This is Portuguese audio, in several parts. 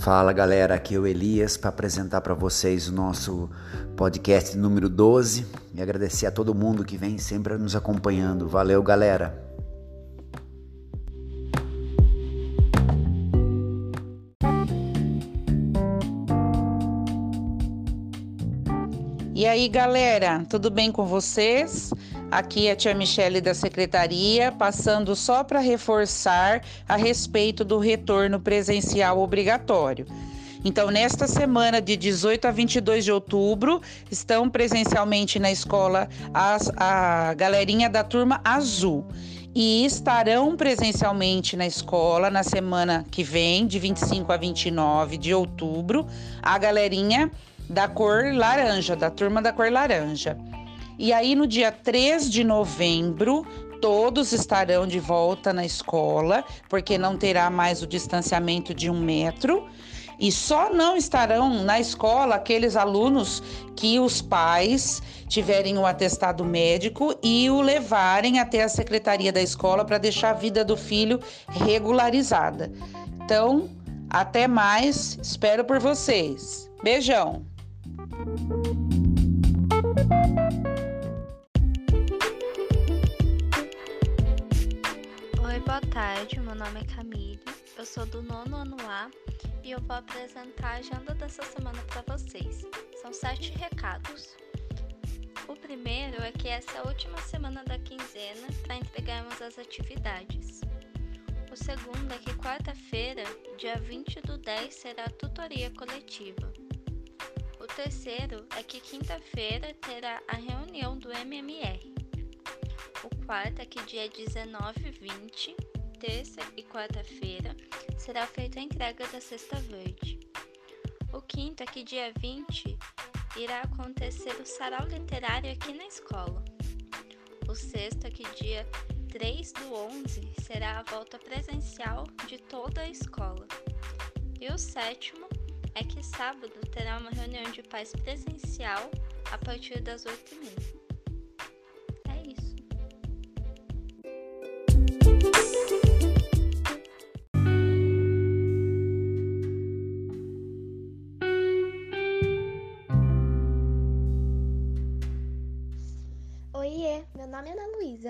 Fala galera, aqui é o Elias para apresentar para vocês o nosso podcast número 12 e agradecer a todo mundo que vem sempre nos acompanhando. Valeu, galera! E aí, galera, tudo bem com vocês? Aqui é a tia Michele da secretaria, passando só para reforçar a respeito do retorno presencial obrigatório. Então, nesta semana de 18 a 22 de outubro, estão presencialmente na escola as, a galerinha da turma azul e estarão presencialmente na escola na semana que vem, de 25 a 29 de outubro, a galerinha da cor laranja, da turma da cor laranja. E aí, no dia 3 de novembro, todos estarão de volta na escola, porque não terá mais o distanciamento de um metro. E só não estarão na escola aqueles alunos que os pais tiverem o atestado médico e o levarem até a secretaria da escola para deixar a vida do filho regularizada. Então, até mais, espero por vocês. Beijão! Boa tarde, meu nome é Camille, eu sou do nono ano A e eu vou apresentar a agenda dessa semana para vocês. São sete recados. O primeiro é que essa é a última semana da quinzena para entregarmos as atividades. O segundo é que quarta-feira, dia 20 do 10, será a tutoria coletiva. Terceiro é que quinta-feira terá a reunião do MMR. O quarto é que dia 19 e 20, terça e quarta-feira, será feita a entrega da cesta verde. O quinto é que dia 20 irá acontecer o sarau literário aqui na escola. O sexto é que dia 3 do 11 será a volta presencial de toda a escola. E o sétimo é que sábado terá uma reunião de pais presencial a partir das 8h30.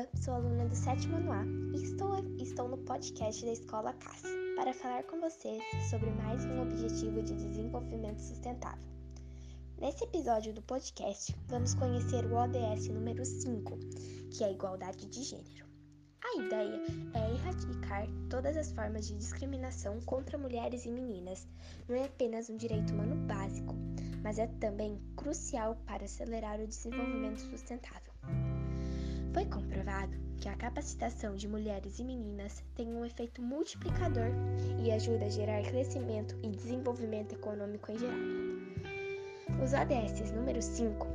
Luísa, sou aluna do sétimo ano A e estou, estou no podcast da Escola CAS para falar com vocês sobre mais um objetivo de desenvolvimento sustentável. Nesse episódio do podcast, vamos conhecer o ODS número 5, que é a igualdade de gênero. A ideia é erradicar todas as formas de discriminação contra mulheres e meninas. Não é apenas um direito humano básico, mas é também crucial para acelerar o desenvolvimento sustentável. Foi comprovado que a capacitação de mulheres e meninas tem um efeito multiplicador e ajuda a gerar crescimento e desenvolvimento econômico em geral. Os ODS número 5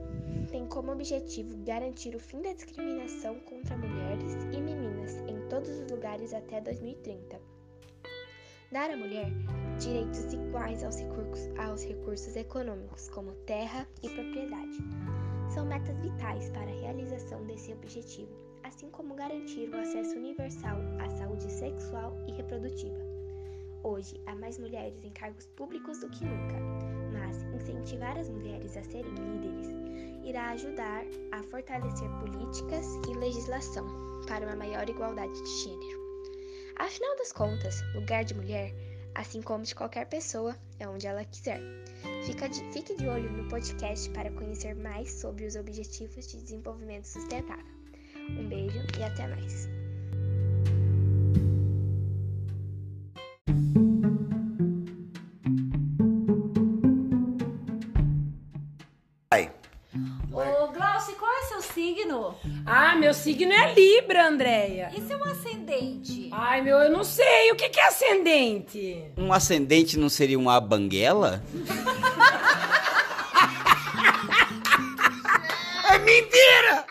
têm como objetivo garantir o fim da discriminação contra mulheres e meninas em todos os lugares até 2030. Dar à mulher direitos iguais aos recursos, aos recursos econômicos, como terra e propriedade são metas vitais para a realização desse objetivo, assim como garantir o acesso universal à saúde sexual e reprodutiva. Hoje, há mais mulheres em cargos públicos do que nunca, mas incentivar as mulheres a serem líderes irá ajudar a fortalecer políticas e legislação para uma maior igualdade de gênero. Afinal das contas, lugar de mulher assim como de qualquer pessoa, é onde ela quiser. De, fique de olho no podcast para conhecer mais sobre os Objetivos de Desenvolvimento Sustentável. Um beijo e até mais! Ô, Glaucio, qual é seu signo? Ah, meu signo é Libra, Andréia. E seu ascendente? Ai, meu, eu não sei. O que, que é ascendente? Um ascendente não seria uma banguela? é mentira!